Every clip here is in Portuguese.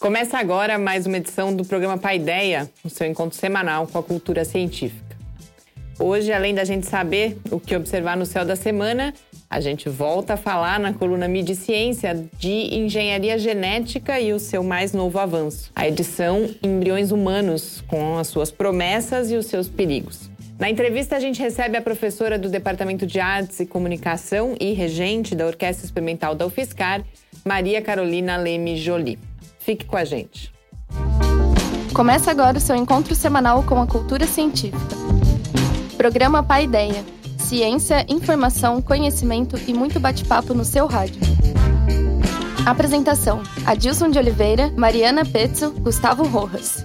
Começa agora mais uma edição do programa Paideia, o seu encontro semanal com a cultura científica. Hoje, além da gente saber o que observar no céu da semana, a gente volta a falar na coluna Mídia Ciência de engenharia genética e o seu mais novo avanço, a edição Embriões Humanos, com as suas promessas e os seus perigos. Na entrevista, a gente recebe a professora do Departamento de Artes e Comunicação e regente da Orquestra Experimental da UFSCar, Maria Carolina Leme Jolie. Fique com a gente. Começa agora o seu encontro semanal com a cultura científica. Programa Pai Ideia. Ciência, informação, conhecimento e muito bate-papo no seu rádio. Apresentação: Adilson de Oliveira, Mariana Pezzo, Gustavo Rojas.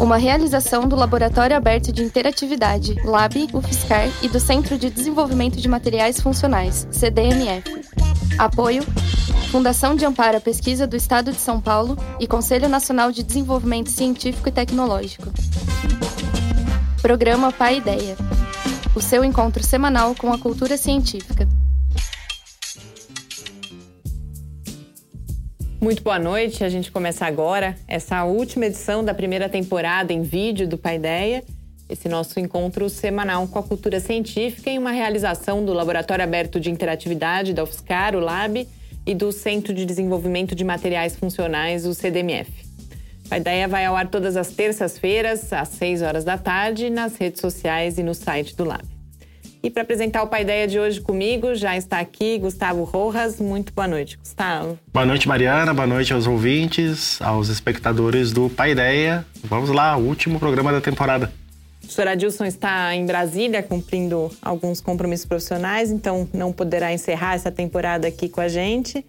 Uma realização do Laboratório Aberto de Interatividade, LAB, UFSCar e do Centro de Desenvolvimento de Materiais Funcionais, CDMF. Apoio Fundação de Amparo à Pesquisa do Estado de São Paulo e Conselho Nacional de Desenvolvimento Científico e Tecnológico. Programa Pai Ideia. O seu encontro semanal com a cultura científica. Muito boa noite. A gente começa agora essa última edição da primeira temporada em vídeo do Pai Ideia. Esse nosso encontro semanal com a cultura científica em uma realização do Laboratório Aberto de Interatividade da UFSCar, o LAB, e do Centro de Desenvolvimento de Materiais Funcionais, o CDMF. A ideia vai ao ar todas as terças-feiras, às 6 horas da tarde, nas redes sociais e no site do Lab. E para apresentar o Pai Ideia de hoje comigo, já está aqui Gustavo Rojas. Muito boa noite, Gustavo. Boa noite, Mariana. Boa noite aos ouvintes, aos espectadores do Pai Ideia. Vamos lá, último programa da temporada. Professor Adilson está em Brasília cumprindo alguns compromissos profissionais, então não poderá encerrar essa temporada aqui com a gente.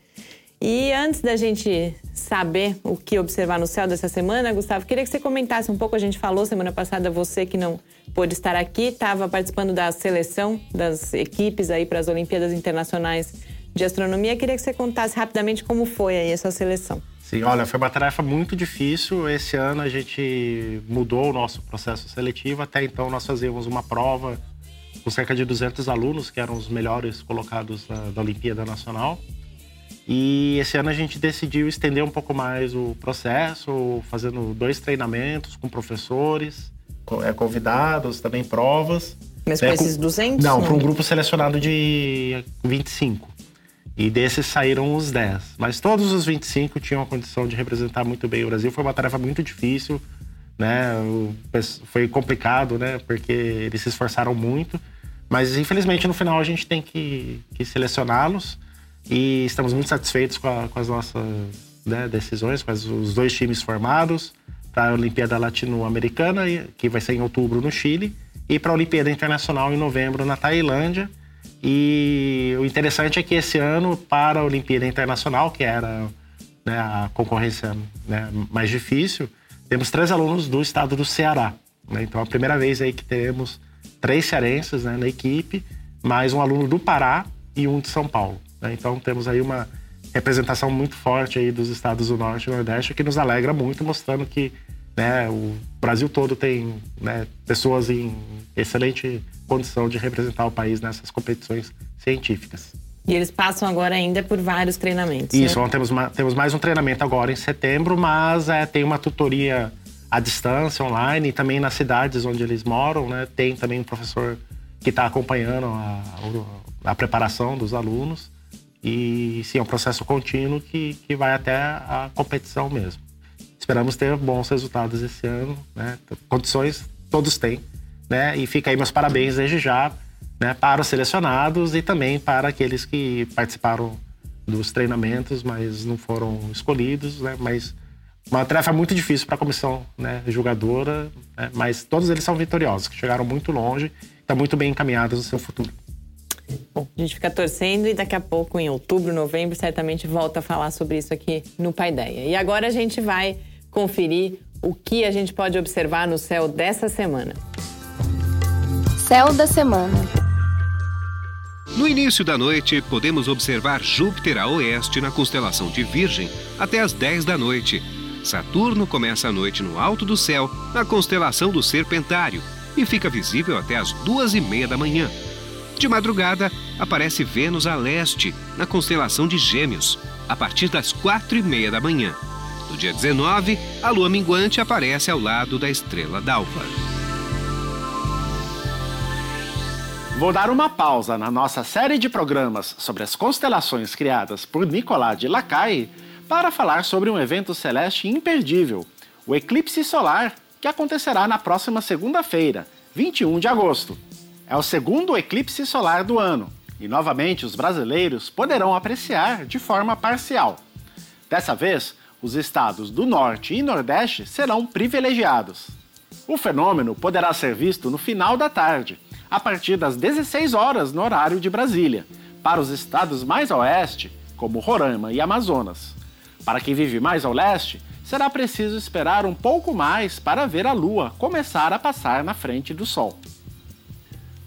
E antes da gente saber o que observar no céu dessa semana, Gustavo, queria que você comentasse um pouco. A gente falou semana passada, você que não pôde estar aqui, estava participando da seleção das equipes aí para as Olimpíadas Internacionais de Astronomia. Queria que você contasse rapidamente como foi aí essa seleção. Sim, olha, foi uma tarefa muito difícil. Esse ano a gente mudou o nosso processo seletivo. Até então nós fazíamos uma prova com cerca de 200 alunos, que eram os melhores colocados da, da Olimpíada Nacional. E esse ano a gente decidiu estender um pouco mais o processo, fazendo dois treinamentos com professores, é, convidados, também provas. Mas com esses 200? Não, para um grupo selecionado de 25. E desses saíram os 10. Mas todos os 25 tinham a condição de representar muito bem o Brasil. Foi uma tarefa muito difícil, né? Foi complicado, né? Porque eles se esforçaram muito. Mas infelizmente no final a gente tem que, que selecioná-los. E estamos muito satisfeitos com, a, com as nossas né, decisões, com as, os dois times formados para a Olimpíada Latino-Americana, que vai ser em outubro no Chile, e para a Olimpíada Internacional em novembro na Tailândia. E o interessante é que esse ano, para a Olimpíada Internacional, que era né, a concorrência né, mais difícil, temos três alunos do estado do Ceará. Né? Então, a primeira vez aí que teremos três cearenses né, na equipe, mais um aluno do Pará e um de São Paulo. Né? Então, temos aí uma representação muito forte aí dos estados do Norte e Nordeste, que nos alegra muito, mostrando que né, o Brasil todo tem pessoas em excelente condição de representar o país nessas competições científicas. E eles passam agora ainda por vários treinamentos. Isso, né? temos, uma, temos mais um treinamento agora em setembro, mas é, tem uma tutoria à distância, online, e também nas cidades onde eles moram, né? Tem também um professor que está acompanhando a, a, preparação dos alunos. E sim, é um processo contínuo que, que vai até a competição mesmo. Esperamos ter bons resultados esse ano, né? Condições todos têm né? E fica aí meus parabéns desde já, né? Para os selecionados e também para aqueles que participaram dos treinamentos, mas não foram escolhidos, né? Mas uma tarefa muito difícil para a comissão né, julgadora, né? mas todos eles são vitoriosos, que chegaram muito longe, estão muito bem encaminhados no seu futuro. Bom, a gente fica torcendo e daqui a pouco, em outubro, novembro, certamente volta a falar sobre isso aqui no Paideia. E agora a gente vai conferir o que a gente pode observar no céu dessa semana. Céu da Semana. No início da noite, podemos observar Júpiter a oeste na constelação de Virgem até as 10 da noite. Saturno começa a noite no alto do céu, na constelação do Serpentário, e fica visível até as duas e meia da manhã. De madrugada, aparece Vênus a leste, na constelação de Gêmeos, a partir das quatro e meia da manhã. No dia 19, a lua minguante aparece ao lado da estrela d'alva. Vou dar uma pausa na nossa série de programas sobre as constelações criadas por Nicolas de Lacaille para falar sobre um evento celeste imperdível, o eclipse solar, que acontecerá na próxima segunda-feira, 21 de agosto. É o segundo eclipse solar do ano e novamente os brasileiros poderão apreciar de forma parcial. Dessa vez, os estados do Norte e Nordeste serão privilegiados. O fenômeno poderá ser visto no final da tarde, a partir das 16 horas no horário de Brasília, para os estados mais a oeste, como Roraima e Amazonas. Para quem vive mais ao leste, será preciso esperar um pouco mais para ver a Lua começar a passar na frente do Sol.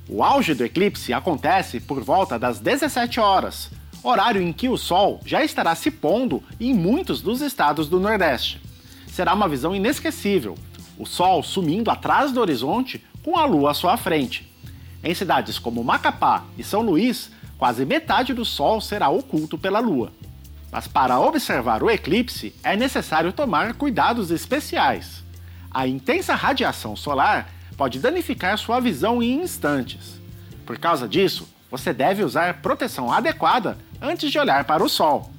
O auge do eclipse acontece por volta das 17 horas, horário em que o Sol já estará se pondo em muitos dos estados do Nordeste. Será uma visão inesquecível, o Sol sumindo atrás do horizonte com a Lua à sua frente. Em cidades como Macapá e São Luís, quase metade do Sol será oculto pela Lua. Mas para observar o eclipse é necessário tomar cuidados especiais. A intensa radiação solar pode danificar sua visão em instantes. Por causa disso, você deve usar proteção adequada antes de olhar para o Sol.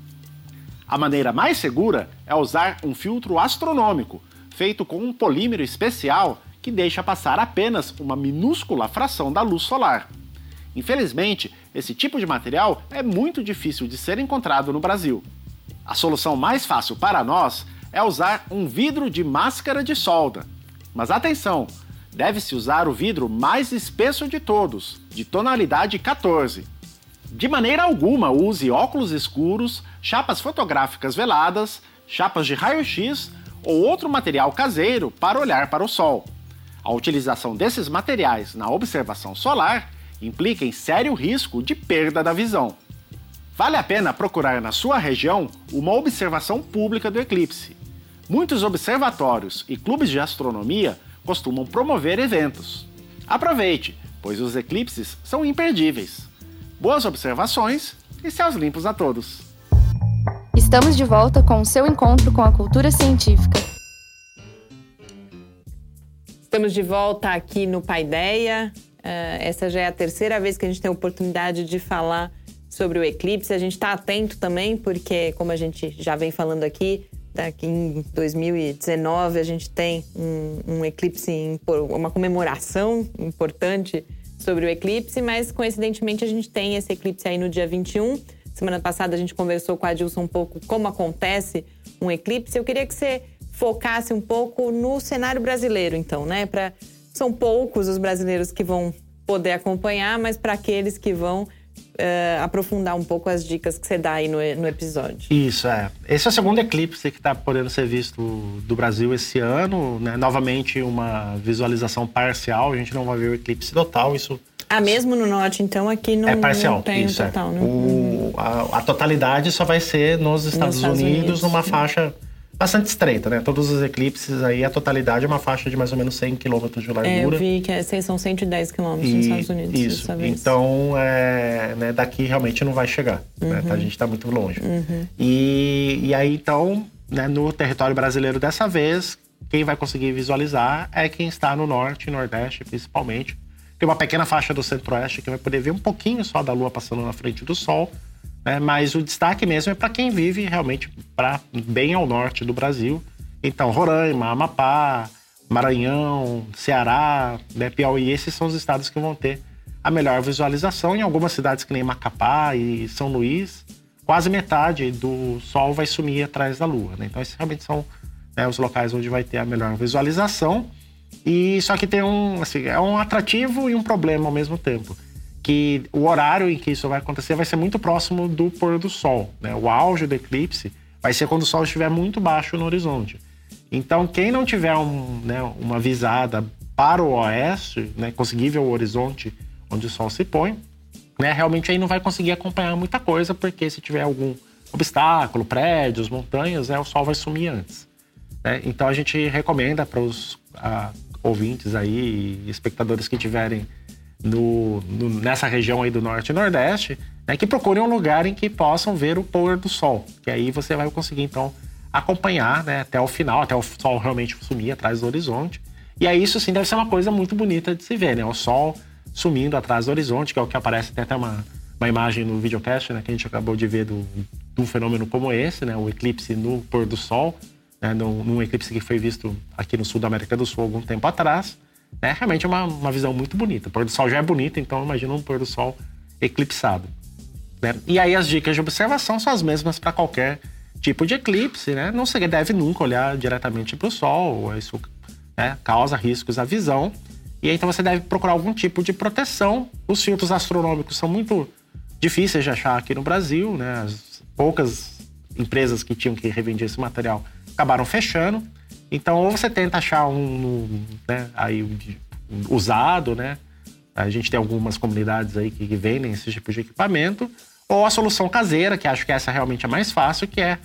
A maneira mais segura é usar um filtro astronômico, feito com um polímero especial que deixa passar apenas uma minúscula fração da luz solar. Infelizmente, esse tipo de material é muito difícil de ser encontrado no Brasil. A solução mais fácil para nós é usar um vidro de máscara de solda. Mas atenção, deve-se usar o vidro mais espesso de todos, de tonalidade 14. De maneira alguma use óculos escuros, chapas fotográficas veladas, chapas de raio-x ou outro material caseiro para olhar para o sol. A utilização desses materiais na observação solar implica em sério risco de perda da visão. Vale a pena procurar na sua região uma observação pública do eclipse. Muitos observatórios e clubes de astronomia costumam promover eventos. Aproveite, pois os eclipses são imperdíveis. Boas observações e céus limpos a todos. Estamos de volta com o seu encontro com a cultura científica. Estamos de volta aqui no Paideia. Uh, essa já é a terceira vez que a gente tem a oportunidade de falar sobre o eclipse. A gente está atento também, porque, como a gente já vem falando aqui, Aqui em 2019 a gente tem um, um eclipse, uma comemoração importante sobre o eclipse, mas coincidentemente a gente tem esse eclipse aí no dia 21. Semana passada a gente conversou com a Dilson um pouco como acontece um eclipse. Eu queria que você focasse um pouco no cenário brasileiro, então, né? Pra, são poucos os brasileiros que vão poder acompanhar, mas para aqueles que vão, uh, aprofundar um pouco as dicas que você dá aí no, no episódio. Isso, é. Esse é o segundo eclipse que está podendo ser visto do Brasil esse ano. Né? Novamente, uma visualização parcial. A gente não vai ver o eclipse total. Isso ah, mesmo no norte, então, aqui não, é parcial, não tem isso, é. total. É. O, a, a, totalidade só vai ser nos Estados, nos Estados Unidos, Unidos, numa faixa bastante estreita, né? Todos os eclipses aí, a totalidade é uma faixa de mais ou menos 100 quilômetros de largura. É, eu vi que é, são 110 quilômetros nos Estados Unidos. Isso. Então, é, né, daqui realmente não vai chegar. Uhum. Né? A gente está muito longe. Uhum. E, e aí, então, né, no território brasileiro dessa vez, quem vai conseguir visualizar é quem está no norte e nordeste, principalmente. Tem uma pequena faixa do centro-oeste que vai poder ver um pouquinho só da lua passando na frente do sol. Né? Mas o destaque mesmo é para quem vive realmente pra, bem ao norte do Brasil. Então, Roraima, Amapá, Maranhão, Ceará, né, Piauí, esses são os estados que vão ter a melhor visualização. Em algumas cidades que nem Macapá e São Luís, quase metade do sol vai sumir atrás da lua. Né? Então, esses realmente são né, os locais onde vai ter a melhor visualização. E só que tem um, assim, é um atrativo e um problema ao mesmo tempo que o horário em que isso vai acontecer vai ser muito próximo do pôr do sol. Né? O auge do eclipse vai ser quando o sol estiver muito baixo no horizonte. Então, quem não tiver um, né, uma visada para o oeste, né, conseguir ver o horizonte onde o sol se põe, né, realmente aí não vai conseguir acompanhar muita coisa, porque se tiver algum obstáculo, prédios, montanhas, né, o sol vai sumir antes. Né? Então, a gente recomenda para os ah, ouvintes aí, espectadores que tiverem no, no, nessa região aí do norte e nordeste, né, que procurem um lugar em que possam ver o pôr do sol, que aí você vai conseguir então acompanhar né, até o final, até o sol realmente sumir atrás do horizonte. E aí isso sim deve ser uma coisa muito bonita de se ver, né? O sol sumindo atrás do horizonte, que é o que aparece até uma, uma imagem no videocast, né, que a gente acabou de ver do, um fenômeno como esse, né, o eclipse no pôr do sol, né, num, num eclipse que foi visto aqui no sul da América do Sul algum tempo atrás. Né, realmente é uma, uma visão muito bonita. O pôr do sol já é bonito, então imagina um pôr do sol eclipsado. Né? E aí as dicas de observação são as mesmas para qualquer tipo de eclipse, né? Não se deve nunca olhar diretamente para o sol, isso né, causa riscos à visão. E aí, então você deve procurar algum tipo de proteção. Os filtros astronômicos são muito difíceis de achar aqui no Brasil, né? As poucas empresas que tinham que revender esse material acabaram fechando. Então, ou você tenta achar um, né, aí usado, né? A gente tem algumas comunidades aí que vendem esse tipo de equipamento, ou a solução caseira, que acho que essa realmente é mais fácil, que é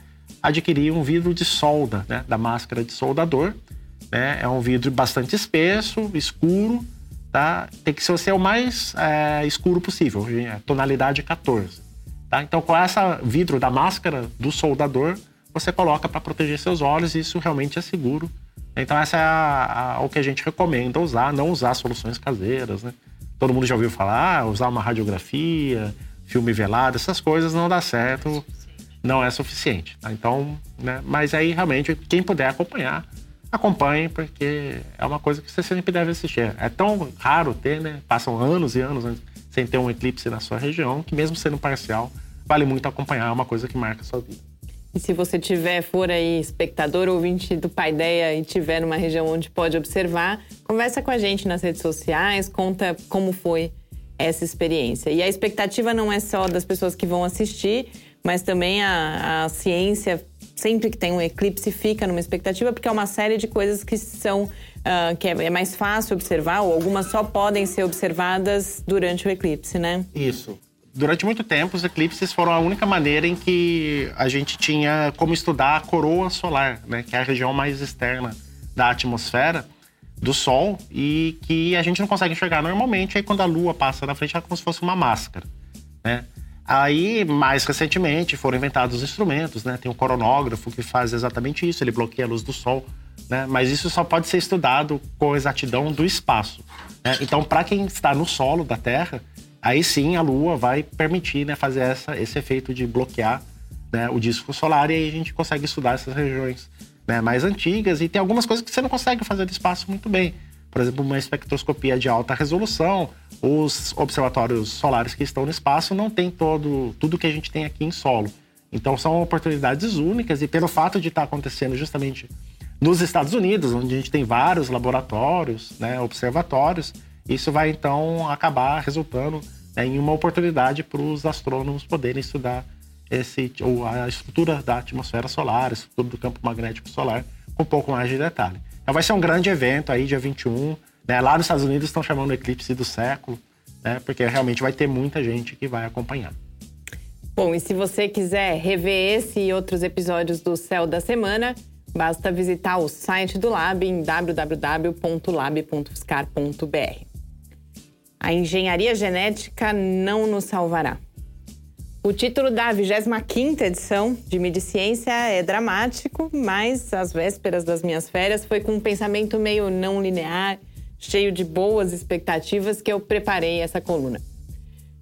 adquirir um vidro de solda, né, da máscara de soldador. Né? É um vidro bastante espesso, escuro, tá? Tem que ser o mais é, escuro possível, tonalidade 14. Tá? Então, com essa vidro da máscara do soldador, você coloca para proteger seus olhos e isso realmente é seguro. Então, essa é a, a, o que a gente recomenda usar, não usar soluções caseiras, né? Todo mundo já ouviu falar, ah, usar uma radiografia, filme velado, essas coisas não dá certo, não é suficiente. Tá? Então, né? Mas aí realmente quem puder acompanhar, acompanhe, porque é uma coisa que você sempre deve assistir. É tão raro ter, né? Passam anos e anos sem ter um eclipse na sua região, que mesmo sendo parcial, vale muito acompanhar, é uma coisa que marca a sua vida. E se você tiver, for aí espectador ou ouvinte do Pai Ideia e tiver numa região onde pode observar, conversa com a gente nas redes sociais, conta como foi essa experiência. E a expectativa não é só das pessoas que vão assistir, mas também a, a ciência sempre que tem um eclipse fica numa expectativa, porque é uma série de coisas que são uh, que é, é, mais fácil observar, ou algumas só podem ser observadas durante o eclipse, né? Isso. Durante muito tempo, os eclipses foram a única maneira em que a gente tinha como estudar a coroa solar, né? Que é a região mais externa da atmosfera do Sol e que a gente não consegue enxergar normalmente. Aí, quando a Lua passa na frente, é como se fosse uma máscara, né? Aí, mais recentemente, foram inventados instrumentos, né? Tem o coronógrafo que faz exatamente isso, ele bloqueia a luz do sol, né? Mas isso só pode ser estudado com exatidão do espaço. Né? Então, para quem está no solo da Terra, aí sim a Lua vai permitir né, fazer essa, esse efeito de bloquear né, o disco solar e aí a gente consegue estudar essas regiões né, mais antigas. E tem algumas coisas que você não consegue fazer do espaço muito bem por exemplo, uma espectroscopia de alta resolução, os observatórios solares que estão no espaço não têm todo, tudo que a gente tem aqui em solo. Então são oportunidades únicas e pelo fato de estar acontecendo justamente nos Estados Unidos, onde a gente tem vários laboratórios, né, observatórios, isso vai então acabar resultando né, em uma oportunidade para os astrônomos poderem estudar esse, ou a estrutura da atmosfera solar, a estrutura do campo magnético solar, com um pouco mais de detalhe. Então vai ser um grande evento aí, dia 21. Né? Lá nos Estados Unidos estão chamando eclipse do século, né? porque realmente vai ter muita gente que vai acompanhar. Bom, e se você quiser rever esse e outros episódios do Céu da Semana, basta visitar o site do Lab em www.lab.fiscar.br. A engenharia genética não nos salvará. O título da 25ª edição de Mediciência é dramático, mas às vésperas das minhas férias foi com um pensamento meio não linear, cheio de boas expectativas que eu preparei essa coluna.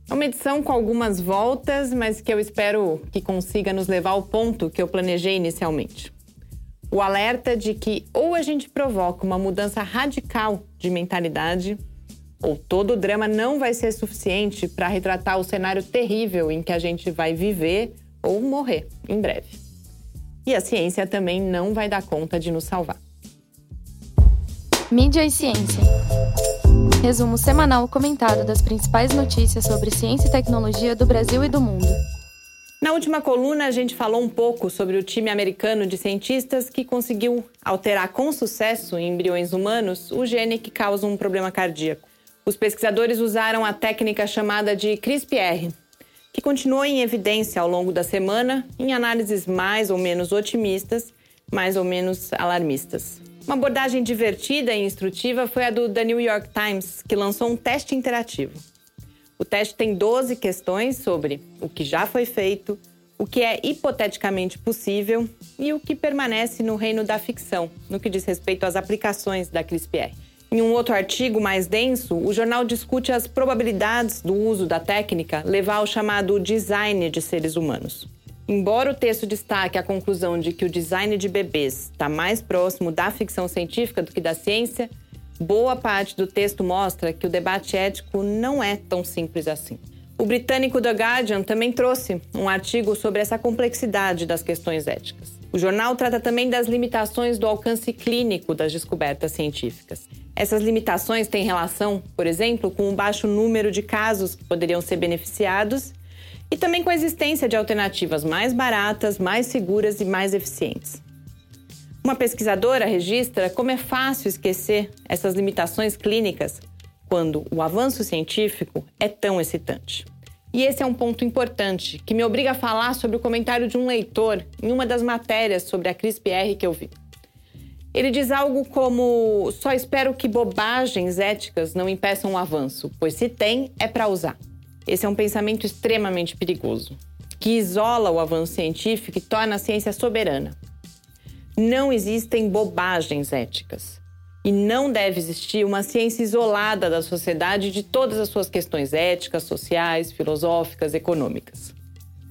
É uma edição com algumas voltas, mas que eu espero que consiga nos levar ao ponto que eu planejei inicialmente. O alerta de que ou a gente provoca uma mudança radical de mentalidade ou todo o drama não vai ser suficiente para retratar o cenário terrível em que a gente vai viver ou morrer em breve. E a ciência também não vai dar conta de nos salvar. Mídia e ciência. Resumo semanal comentado das principais notícias sobre ciência e tecnologia do Brasil e do mundo. Na última coluna, a gente falou um pouco sobre o time americano de cientistas que conseguiu alterar com sucesso em embriões humanos o gene que causa um problema cardíaco. Os pesquisadores usaram a técnica chamada de CRISPR, que continuou em evidência ao longo da semana em análises mais ou menos otimistas, mais ou menos alarmistas. Uma abordagem divertida e instrutiva foi a do The New York Times, que lançou um teste interativo. O teste tem 12 questões sobre o que já foi feito, o que é hipoteticamente possível e o que permanece no reino da ficção, no que diz respeito às aplicações da CRISPR. Em um outro artigo mais denso, o jornal discute as probabilidades do uso da técnica levar ao chamado design de seres humanos. Embora o texto destaque a conclusão de que o design de bebês está mais próximo da ficção científica do que da ciência, boa parte do texto mostra que o debate ético não é tão simples assim. O britânico The Guardian também trouxe um artigo sobre essa complexidade das questões éticas. O jornal trata também das limitações do alcance clínico das descobertas científicas. Essas limitações têm relação, por exemplo, com o baixo número de casos que poderiam ser beneficiados e também com a existência de alternativas mais baratas, mais seguras e mais eficientes. Uma pesquisadora registra como é fácil esquecer essas limitações clínicas quando o avanço científico é tão excitante. E esse é um ponto importante que me obriga a falar sobre o comentário de um leitor em uma das matérias sobre a CRISPR que eu vi. Ele diz algo como: só espero que bobagens éticas não impeçam o avanço, pois se tem, é para usar. Esse é um pensamento extremamente perigoso, que isola o avanço científico e torna a ciência soberana. Não existem bobagens éticas. E não deve existir uma ciência isolada da sociedade de todas as suas questões éticas, sociais, filosóficas, econômicas.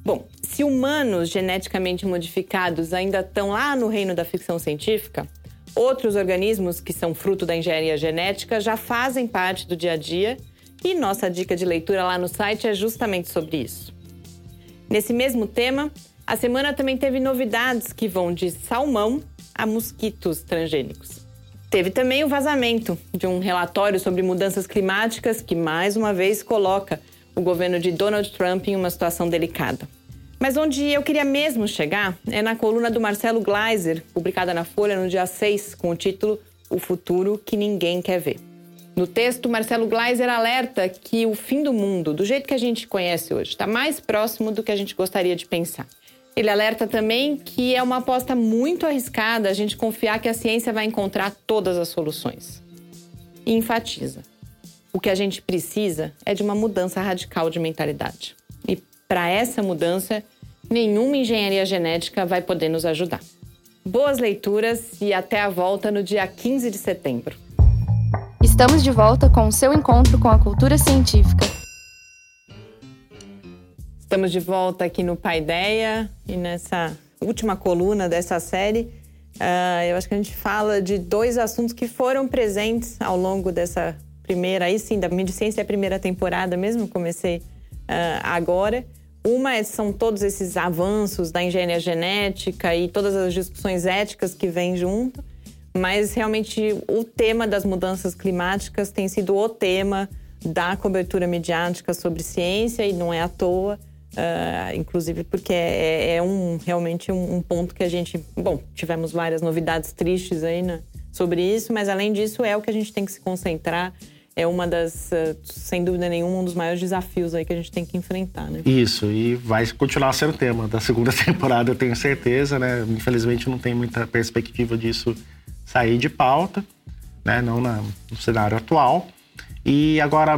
Bom, se humanos geneticamente modificados ainda estão lá no reino da ficção científica, outros organismos que são fruto da engenharia genética já fazem parte do dia a dia e nossa dica de leitura lá no site é justamente sobre isso. Nesse mesmo tema, a semana também teve novidades que vão de salmão a mosquitos transgênicos. Teve também o vazamento de um relatório sobre mudanças climáticas que, mais uma vez, coloca o governo de Donald Trump em uma situação delicada. Mas onde eu queria mesmo chegar é na coluna do Marcelo Gleiser, publicada na Folha no dia 6, com o título O Futuro que Ninguém Quer Ver. No texto, Marcelo Gleiser alerta que o fim do mundo, do jeito que a gente conhece hoje, está mais próximo do que a gente gostaria de pensar. Ele alerta também que é uma aposta muito arriscada a gente confiar que a ciência vai encontrar todas as soluções. E enfatiza: o que a gente precisa é de uma mudança radical de mentalidade. E para essa mudança, nenhuma engenharia genética vai poder nos ajudar. Boas leituras e até a volta no dia 15 de setembro. Estamos de volta com o seu encontro com a cultura científica. Estamos de volta aqui no Paideia e nessa última coluna dessa série. Uh, eu acho que a gente fala de dois assuntos que foram presentes ao longo dessa primeira, aí sim, da Mediciência é a primeira temporada mesmo, comecei uh, agora. Uma é, são todos esses avanços da engenharia genética e todas as discussões éticas que vêm junto mas realmente o tema das mudanças climáticas tem sido o tema da cobertura mediática sobre ciência e não é à toa. Uh, inclusive porque é, é um, realmente um, um, ponto que a gente. Bom, tivemos várias novidades tristes aí né, sobre isso, mas além disso é o que a gente tem que se concentrar. É uma das, uh, sem dúvida nenhuma, um dos maiores desafios aí que a gente tem que enfrentar, né? Isso, e vai continuar sendo tema da segunda temporada, eu tenho certeza, né? Infelizmente não tem muita perspectiva disso sair de pauta, né? não na, no cenário atual. E agora,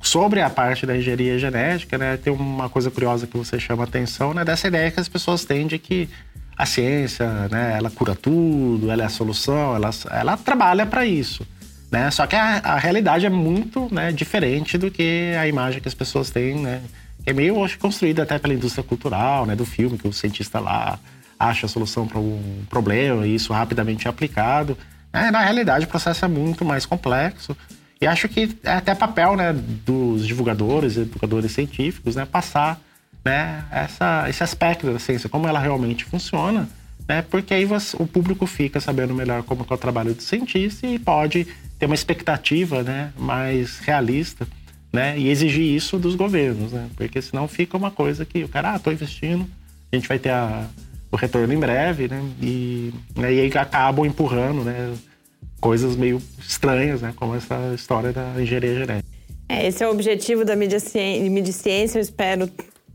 sobre a parte da engenharia genética, né, tem uma coisa curiosa que você chama atenção, né, dessa ideia que as pessoas têm de que a ciência, né, ela cura tudo, ela é a solução, ela, ela trabalha para isso. Né? Só que a, a, realidade é muito né, diferente do que a imagem que as pessoas têm, né? É meio hoje construída até pela indústria cultural, né, do filme, que o cientista lá acha a solução para um problema e isso rapidamente é aplicado. É, na realidade, o processo é muito mais complexo. E acho que é até papel né, dos divulgadores educadores científicos né, passar né, essa, esse aspecto da ciência, como ela realmente funciona, né, porque aí você, o público fica sabendo melhor como é o trabalho do cientista e pode ter uma expectativa né, mais realista né, e exigir isso dos governos, né, porque senão fica uma coisa que o cara, ah, estou investindo, a gente vai ter a, o retorno em breve, né? E, né, e aí acabam empurrando, né? Coisas meio estranhas, né? Como essa história da engenharia genética. É, esse é o objetivo da mídia ciência. Eu espero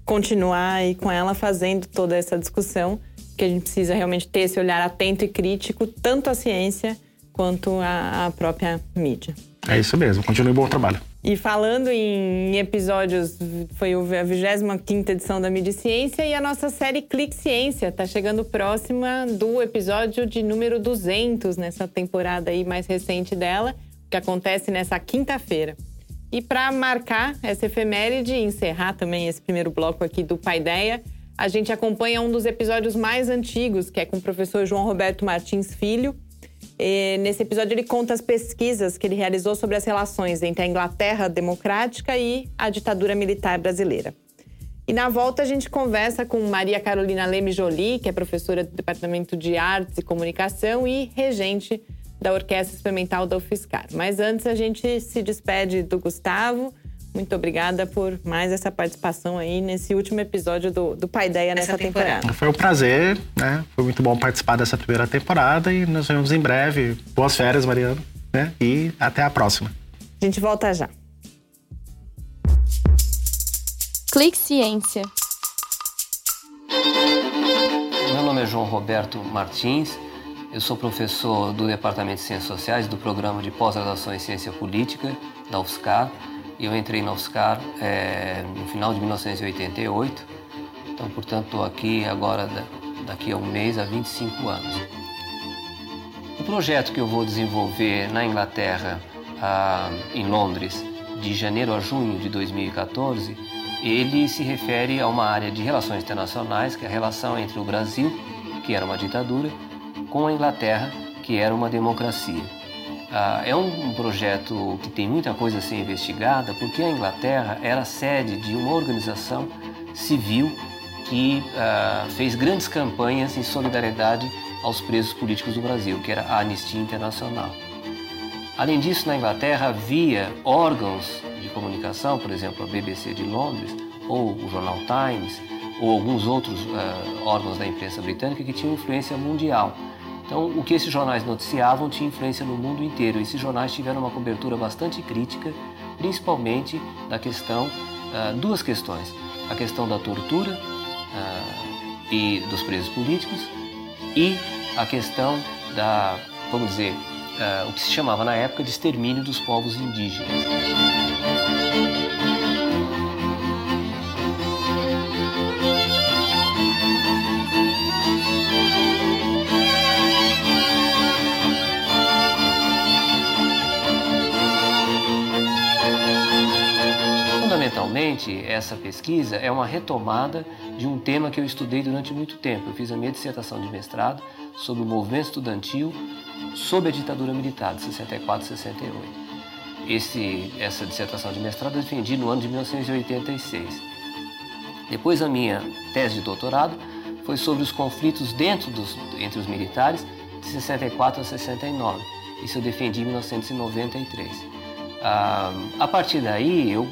continuar aí com ela fazendo toda essa discussão, que a gente precisa realmente ter esse olhar atento e crítico, tanto à ciência quanto à, à própria mídia. É isso mesmo. Continue bom trabalho. E falando em episódios, foi a 25 edição da Mídia Ciência e a nossa série Clique Ciência está chegando próxima do episódio de número 200 nessa temporada aí mais recente dela, que acontece nessa quinta-feira. E para marcar essa efeméride e encerrar também esse primeiro bloco aqui do Paideia, a gente acompanha um dos episódios mais antigos, que é com o professor João Roberto Martins Filho, e nesse episódio, ele conta as pesquisas que ele realizou sobre as relações entre a Inglaterra democrática e a ditadura militar brasileira. E na volta, a gente conversa com Maria Carolina Leme Jolie, que é professora do Departamento de Artes e Comunicação e regente da Orquestra Experimental da UFSCar. Mas antes, a gente se despede do Gustavo muito obrigada por mais essa participação aí nesse último episódio do, do Paideia nessa temporada. temporada. Foi um prazer, né? Foi muito bom participar dessa primeira temporada e nos vemos em breve. Boas férias, Mariano, né? E até a próxima. A gente volta já. Clique Ciência. Meu nome é João Roberto Martins. Eu sou professor do Departamento de Ciências Sociais do Programa de Pós-Graduação em Ciência Política da UFSCar eu entrei na UFSCar é, no final de 1988, então, portanto, estou aqui agora, daqui a um mês, há 25 anos. O projeto que eu vou desenvolver na Inglaterra, ah, em Londres, de janeiro a junho de 2014, ele se refere a uma área de relações internacionais, que é a relação entre o Brasil, que era uma ditadura, com a Inglaterra, que era uma democracia. Ah, é um, projeto que tem muita coisa a ser investigada, porque a Inglaterra era sede de uma organização civil que ah, fez grandes campanhas em solidariedade aos presos políticos do Brasil, que era a Anistia Internacional. Além disso, na Inglaterra havia órgãos de comunicação, por exemplo, a BBC de Londres, ou o Jornal Times, ou alguns outros uh, órgãos da imprensa britânica que tinham influência mundial. Então, o que esses jornais noticiavam tinha influência no mundo inteiro. Esses jornais tiveram uma cobertura bastante crítica, principalmente da questão, uh, duas questões: a questão da tortura uh, e dos presos políticos e a questão da, vamos dizer, uh, o que se chamava na época de extermínio dos povos indígenas. Fundamentalmente, essa pesquisa é uma retomada de um tema que eu estudei durante muito tempo. Eu fiz a minha dissertação de mestrado sobre o movimento estudantil sob a ditadura militar de 64 e 68. Esse, essa dissertação de mestrado eu defendi no ano de 1986. Depois a minha tese de doutorado foi sobre os conflitos dentro dos, entre os militares de 64 a 69. Isso eu defendi em 1993. Ah, a partir daí eu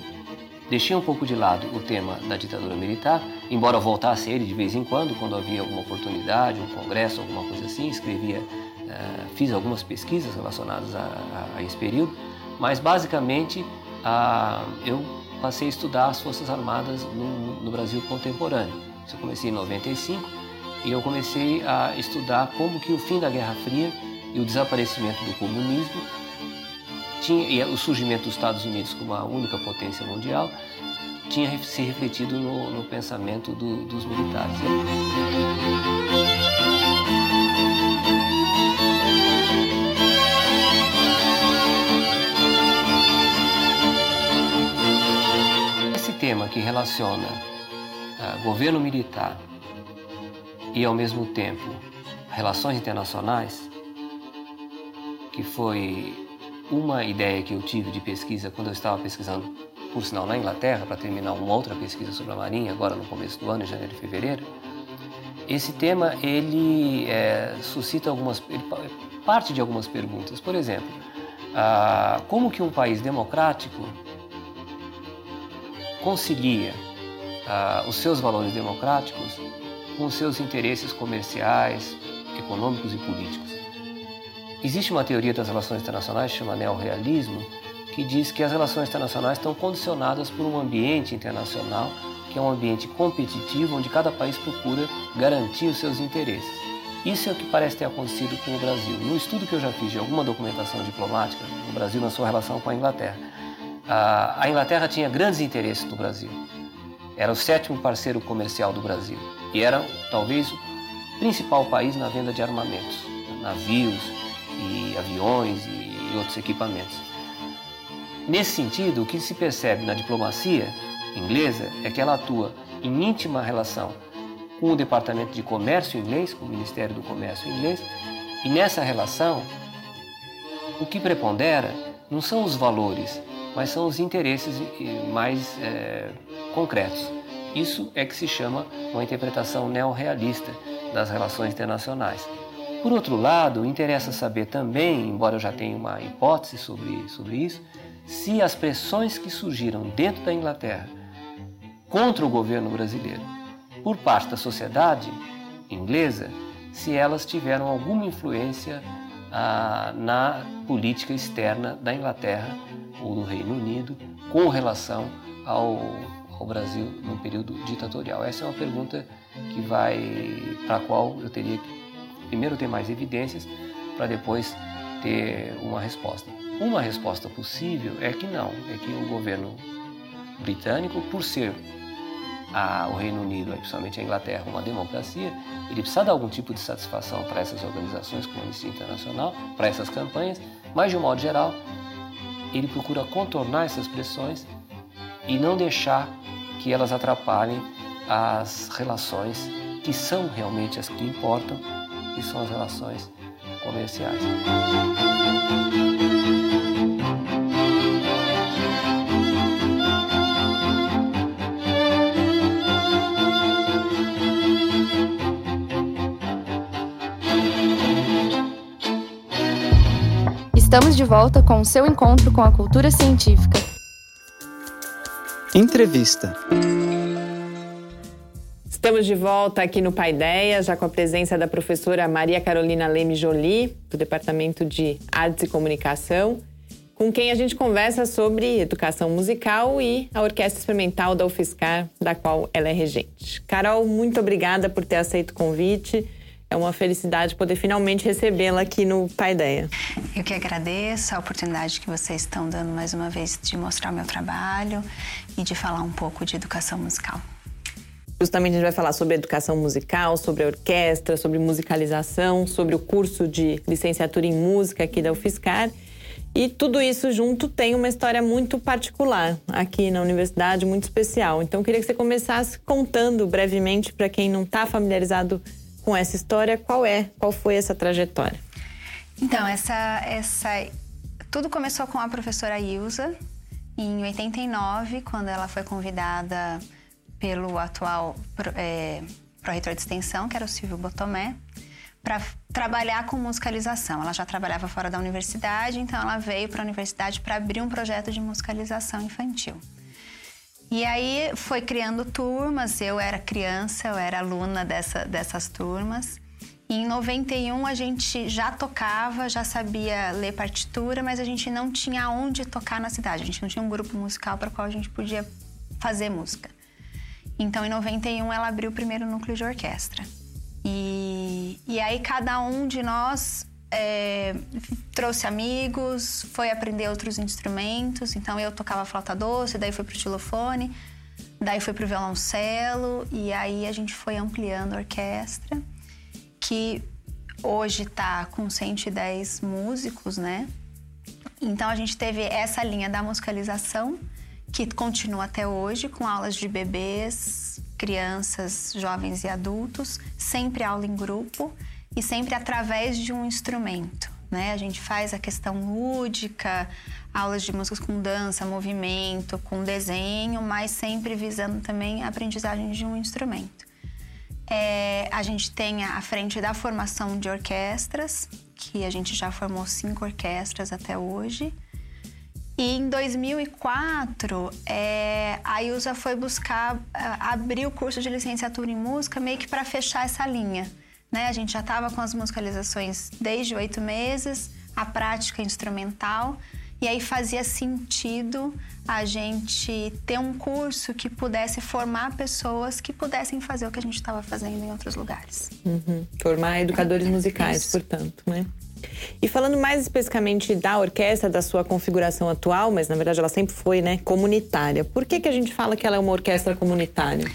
Deixei um pouco de lado o tema da ditadura militar, embora voltasse ele de vez em quando, quando havia alguma oportunidade, um congresso, alguma coisa assim, escrevia, uh, fiz algumas pesquisas relacionadas a, a, a esse período, mas basicamente uh, eu passei a estudar as Forças Armadas no, no Brasil contemporâneo. Isso eu comecei em 95 e eu comecei a estudar como que o fim da Guerra Fria e o desaparecimento do comunismo tinha, e o surgimento dos Estados Unidos como a única potência mundial tinha se refletido no, no pensamento do, dos militares. Esse tema que relaciona uh, governo militar e, ao mesmo tempo, relações internacionais, que foi uma ideia que eu tive de pesquisa quando eu estava pesquisando, por sinal, na Inglaterra, para terminar uma outra pesquisa sobre a Marinha, agora no começo do ano, em janeiro e fevereiro, esse tema ele é, suscita algumas, ele parte de algumas perguntas. Por exemplo, ah, como que um país democrático concilia ah, os seus valores democráticos com os seus interesses comerciais, econômicos e políticos? Existe uma teoria das relações internacionais, chama neorrealismo, que diz que as relações internacionais estão condicionadas por um ambiente internacional, que é um ambiente competitivo, onde cada país procura garantir os seus interesses. Isso é o que parece ter acontecido com o Brasil. No estudo que eu já fiz de alguma documentação diplomática, o Brasil na sua relação com a Inglaterra, a Inglaterra tinha grandes interesses no Brasil. Era o sétimo parceiro comercial do Brasil e era talvez o principal país na venda de armamentos, navios e aviões e outros equipamentos. Nesse sentido, o que se percebe na diplomacia inglesa é que ela atua em íntima relação com o Departamento de Comércio inglês, com o Ministério do Comércio inglês, e nessa relação o que prepondera não são os valores, mas são os interesses mais é, concretos. Isso é que se chama uma interpretação neorrealista das relações internacionais. Por outro lado, interessa saber também, embora eu já tenha uma hipótese sobre, sobre isso, se as pressões que surgiram dentro da Inglaterra contra o governo brasileiro por parte da sociedade inglesa, se elas tiveram alguma influência ah, na política externa da Inglaterra ou do Reino Unido com relação ao, ao Brasil no período ditatorial? Essa é uma pergunta que vai para a qual eu teria que primeiro ter mais evidências para depois ter uma resposta. Uma resposta possível é que não, é que o governo britânico, por ser a, o Reino Unido, principalmente a Inglaterra, uma democracia, ele precisa dar algum tipo de satisfação para essas organizações como a Anistia Internacional, para essas campanhas, mas de um modo geral, ele procura contornar essas pressões e não deixar que elas atrapalhem as relações que são realmente as que importam, que são as relações comerciais. Estamos de volta com o seu encontro com a cultura científica. Entrevista. Estamos de volta aqui no Paideia, já com a presença da professora Maria Carolina Leme Jolie, do Departamento de Artes e Comunicação, com quem a gente conversa sobre educação musical e a Orquestra Experimental da UFSCar, da qual ela é regente. Carol, muito obrigada por ter aceito o convite. É uma felicidade poder finalmente recebê-la aqui no Paideia. Eu que agradeço a oportunidade que vocês estão dando mais uma vez de mostrar o meu trabalho e de falar um pouco de educação musical. Justamente a gente vai falar sobre educação musical, sobre orquestra, sobre musicalização, sobre o curso de licenciatura em música aqui da UFSCar. E tudo isso junto tem uma história muito particular aqui na universidade, muito especial. Então eu queria que você começasse contando brevemente para quem não está familiarizado com essa história, qual é, qual foi essa trajetória? Então, essa, essa, tudo começou com a professora Ilza em 89, quando ela foi convidada pelo atual é, pró-reitor de extensão, que era o Silvio Botomé, para trabalhar com musicalização. Ela já trabalhava fora da universidade, então ela veio para a universidade para abrir um projeto de musicalização infantil. E aí foi criando turmas, eu era criança, eu era aluna dessa, dessas turmas. E em 91 a gente já tocava, já sabia ler partitura, mas a gente não tinha onde tocar na cidade. A gente não tinha um grupo musical para qual a gente podia fazer música. Então em 91 ela abriu o primeiro núcleo de orquestra. E, e aí cada um de nós é, trouxe amigos, foi aprender outros instrumentos. Então eu tocava flauta doce, daí fui pro xilofone, daí fui pro violoncelo e aí a gente foi ampliando a orquestra, que hoje tá com 110 músicos, né? Então a gente teve essa linha da musicalização que continua até hoje com aulas de bebês, crianças, jovens e adultos, sempre aula em grupo e sempre através de um instrumento. Né? A gente faz a questão lúdica, aulas de músicas com dança, movimento, com desenho, mas sempre visando também a aprendizagem de um instrumento. É, a gente tem a frente da formação de orquestras, que a gente já formou cinco orquestras até hoje. E em 2004, é, a Ilza foi buscar abrir o curso de licenciatura em música meio que para fechar essa linha né? A gente já estava com as musicalizações desde oito meses, a prática instrumental, e aí fazia sentido a gente ter um curso que pudesse formar pessoas que pudessem fazer o que a gente estava fazendo em outros lugares. Uhum. Formar educadores musicais, Isso. portanto, né? E falando mais especificamente da orquestra, da sua configuração atual, mas na verdade ela sempre foi, né, comunitária. Por que, que a gente fala que ela é uma orquestra comunitária?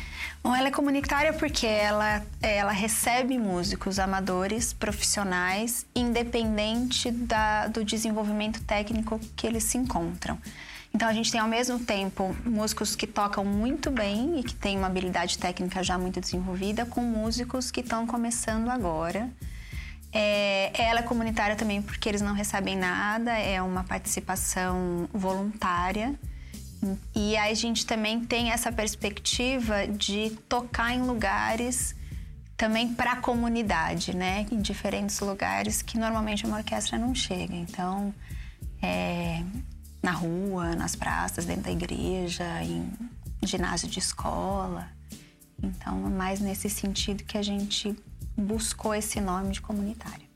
Bom, ela é comunitária porque ela, ela recebe músicos amadores, profissionais, independente da, do desenvolvimento técnico que eles se encontram. Então a gente tem ao mesmo tempo músicos que tocam muito bem e que têm uma habilidade técnica já muito desenvolvida, com músicos que estão começando agora. É, ela é comunitária também porque eles não recebem nada, é uma participação voluntária. E a gente também tem essa perspectiva de tocar em lugares também para a comunidade, né? Em diferentes lugares que normalmente uma orquestra não chega. Então, é, na rua, nas praças, dentro da igreja, em ginásio de escola. Então, é mais nesse sentido que a gente buscou esse nome de comunitário.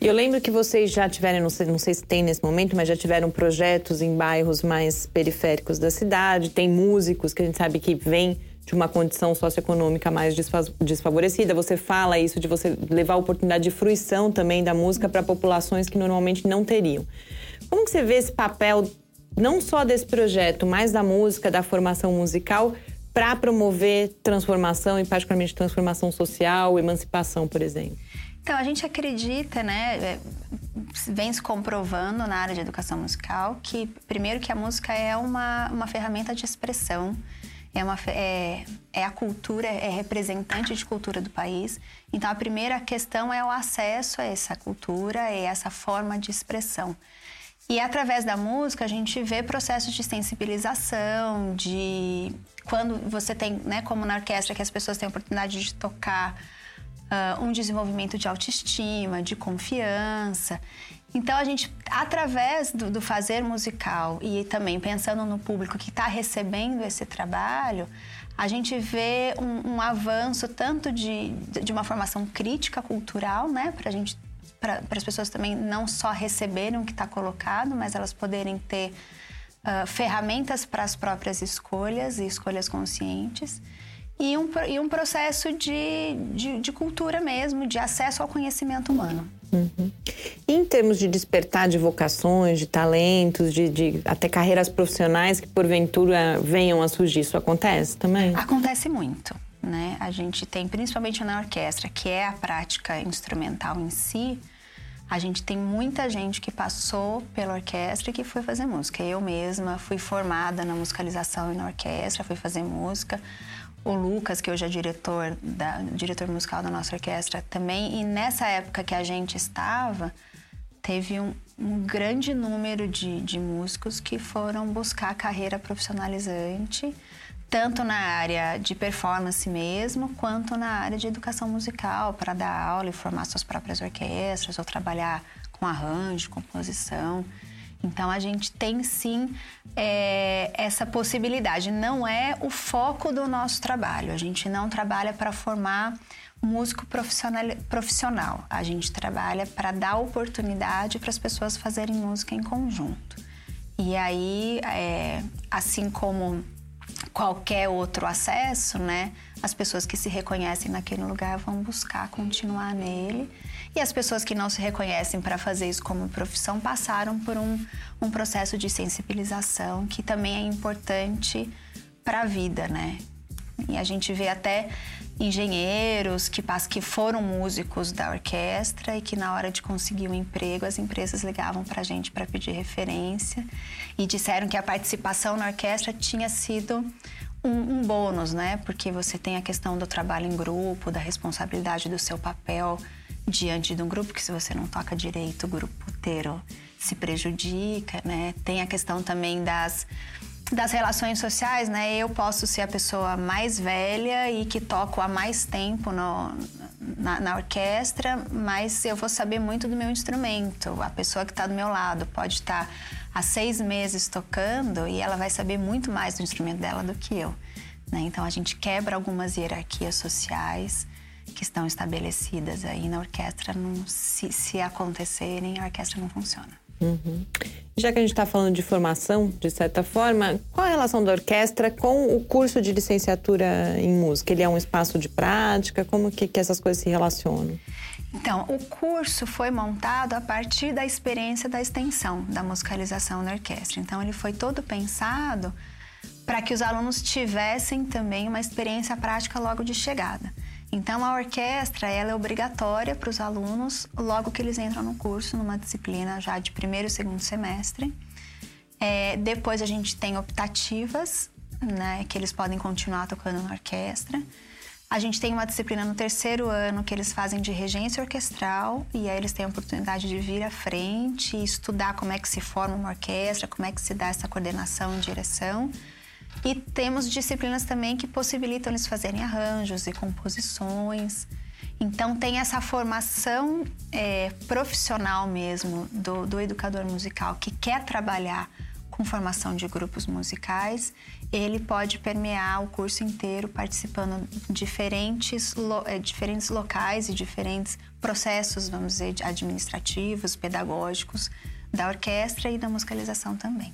Eu lembro que vocês já tiveram, não sei, não sei se tem nesse momento, mas já tiveram projetos em bairros mais periféricos da cidade. Tem músicos que a gente sabe que vêm de uma condição socioeconômica mais desfavorecida. Você fala isso de você levar a oportunidade de fruição também da música para populações que normalmente não teriam. Como que você vê esse papel, não só desse projeto, mas da música, da formação musical, para promover transformação e particularmente transformação social, emancipação, por exemplo? Então, a gente acredita, né, é, vem se comprovando na área de educação musical que, primeiro, que a música é uma, uma ferramenta de expressão, é, uma, é, é a cultura, é representante de cultura do país. Então, a primeira questão é o acesso a essa cultura e essa forma de expressão. E através da música a gente vê processos de sensibilização, de quando você tem, né, como na orquestra, que as pessoas têm a oportunidade de tocar uh, um desenvolvimento de autoestima, de confiança. Então a gente, através do, do fazer musical e também pensando no público que está recebendo esse trabalho, a gente vê um, um avanço tanto de, de uma formação crítica cultural, né, para a gente para as pessoas também não só receberem o que está colocado, mas elas poderem ter uh, ferramentas para as próprias escolhas e escolhas conscientes. E um, e um processo de, de, de cultura mesmo, de acesso ao conhecimento humano. Uhum. em termos de despertar de vocações, de talentos, de, de, até carreiras profissionais que porventura venham a surgir, isso acontece também? Acontece muito né? A gente tem, principalmente na orquestra, que é a prática instrumental em si, a gente tem muita gente que passou pela orquestra e que foi fazer música. Eu mesma fui formada na musicalização e na orquestra, fui fazer música. O Lucas, que hoje é diretor, da, diretor musical da nossa orquestra, também. E nessa época que a gente estava, teve um, um grande número de, de músicos que foram buscar carreira profissionalizante tanto na área de performance mesmo, quanto na área de educação musical, para dar aula e formar suas próprias orquestras, ou trabalhar com arranjo, composição. Então a gente tem sim é, essa possibilidade. Não é o foco do nosso trabalho. A gente não trabalha para formar músico profissional. A gente trabalha para dar oportunidade para as pessoas fazerem música em conjunto. E aí, é, assim como qualquer outro acesso, né? As pessoas que se reconhecem naquele lugar vão buscar continuar nele. E as pessoas que não se reconhecem para fazer isso como profissão passaram por um, um processo de sensibilização que também é importante para a vida, né? E a gente vê até engenheiros que, que foram músicos da orquestra e que na hora de conseguir um emprego as empresas ligavam para a gente para pedir referência e disseram que a participação na orquestra tinha sido um, um, bônus, né? Porque você tem a questão do trabalho em grupo, da responsabilidade do seu papel diante de um grupo que se você não toca direito o grupo inteiro se prejudica, né? Tem a questão também das das relações sociais, né? Eu posso ser a pessoa mais velha e que toco há mais tempo no, na, na, orquestra, mas eu vou saber muito do meu instrumento. A pessoa que está do meu lado pode estar tá há seis meses tocando e ela vai saber muito mais do instrumento dela do que eu. Né? Então a gente quebra algumas hierarquias sociais que estão estabelecidas aí na orquestra. Não, se, se acontecerem, a orquestra não funciona. Uhum. Já que a gente está falando de formação, de certa forma, qual a relação da orquestra com o curso de licenciatura em música? Ele é um espaço de prática? Como que, que essas coisas se relacionam? Então, o curso foi montado a partir da experiência da extensão da musicalização na orquestra. Então, ele foi todo pensado para que os alunos tivessem também uma experiência prática logo de chegada. Então, a orquestra ela é obrigatória para os alunos logo que eles entram no curso, numa disciplina já de primeiro e segundo semestre. É, depois a gente tem optativas, né, que eles podem continuar tocando na orquestra. A gente tem uma disciplina no terceiro ano que eles fazem de regência orquestral e aí eles têm a oportunidade de vir à frente e estudar como é que se forma uma orquestra, como é que se dá essa coordenação e direção. E temos disciplinas também que possibilitam eles fazerem arranjos e composições. Então, tem essa formação é, profissional mesmo do, do educador musical que quer trabalhar com formação de grupos musicais, ele pode permear o curso inteiro participando de diferentes, lo, é, diferentes locais e diferentes processos, vamos dizer, administrativos, pedagógicos da orquestra e da musicalização também.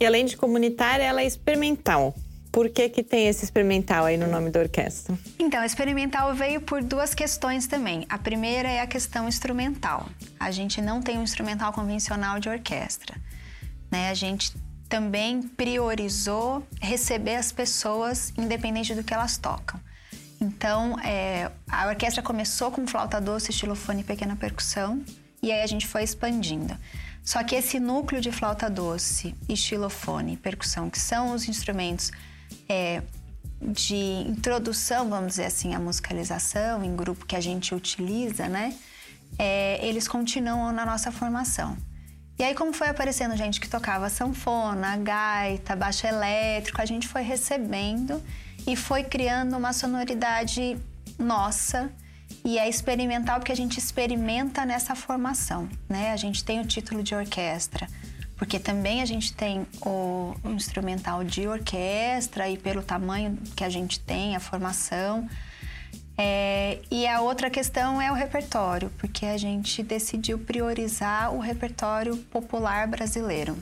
E além de comunitária, ela é experimental. Por que, que tem esse experimental aí no nome da orquestra? Então, experimental veio por duas questões também. A primeira é a questão instrumental. A gente não tem um instrumental convencional de orquestra. Né? A gente também priorizou receber as pessoas independente do que elas tocam. Então, é, a orquestra começou com flauta doce, estilofone e pequena percussão, e aí a gente foi expandindo. Só que esse núcleo de flauta doce, e percussão, que são os instrumentos é, de introdução, vamos dizer assim, à musicalização em grupo que a gente utiliza, né? É, eles continuam na nossa formação. E aí, como foi aparecendo gente que tocava sanfona, gaita, baixo elétrico, a gente foi recebendo e foi criando uma sonoridade nossa e é experimental porque a gente experimenta nessa formação, né? A gente tem o título de orquestra, porque também a gente tem o, instrumental de orquestra e pelo tamanho que a gente tem, a formação. É, e a outra questão é o repertório, porque a gente decidiu priorizar o repertório popular brasileiro,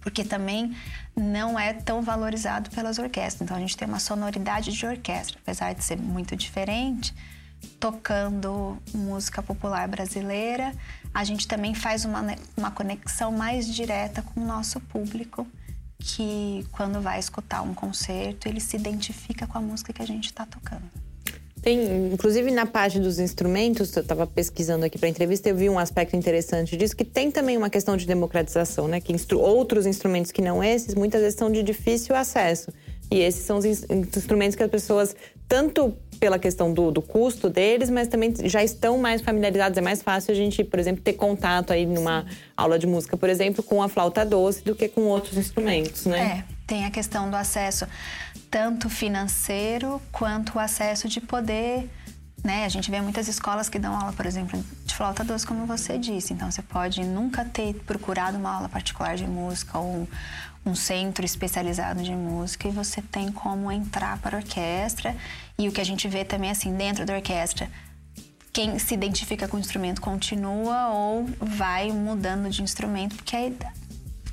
porque também não é tão valorizado pelas orquestras. Então a gente tem uma sonoridade de orquestra, apesar de ser muito diferente tocando música popular brasileira, a gente também faz uma, uma conexão mais direta com o nosso público, que quando vai escutar um concerto, ele se identifica com a música que a gente está tocando. Tem, inclusive na parte dos instrumentos, eu estava pesquisando aqui para a entrevista, eu vi um aspecto interessante disso, que tem também uma questão de democratização, né? Que instru outros instrumentos que não esses, muitas vezes são de difícil acesso. E esses são os instrumentos que as pessoas, tanto pela questão do, do, custo deles, mas também já estão mais familiarizados. É mais fácil a gente, por exemplo, ter contato aí numa Sim. aula de música, por exemplo, com a flauta doce do que com outros instrumentos, né? É, tem a questão do acesso tanto financeiro quanto o acesso de poder. Né? A gente vê muitas escolas que dão aula, por exemplo, de flauta doce, como você disse. Então, você pode nunca ter procurado uma aula particular de música ou um centro especializado de música e você tem como entrar para a orquestra. E o que a gente vê também assim dentro da orquestra, quem se identifica com o instrumento continua ou vai mudando de instrumento porque aí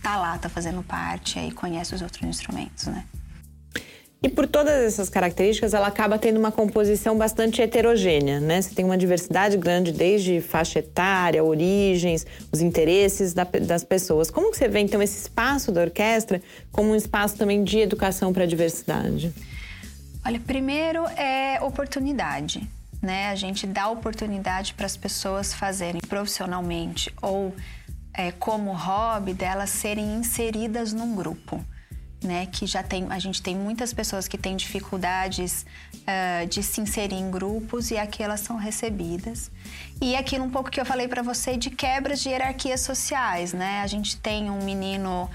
tá lá, tá fazendo parte, aí conhece os outros instrumentos, né? E por todas essas características, ela acaba tendo uma composição bastante heterogênea, né? Você tem uma diversidade grande, desde faixa etária, origens, os interesses da, das pessoas. Como que você vê, então, esse espaço da orquestra como um espaço também de educação para a diversidade? Olha, primeiro é oportunidade, né? A gente dá oportunidade para as pessoas fazerem profissionalmente ou é, como hobby delas serem inseridas num grupo né? Que já tem, a gente tem muitas pessoas que têm dificuldades uh, de se inserir em grupos e aqui elas são recebidas. E aquilo um pouco que eu falei para você de quebras de hierarquias sociais, né? A gente tem um menino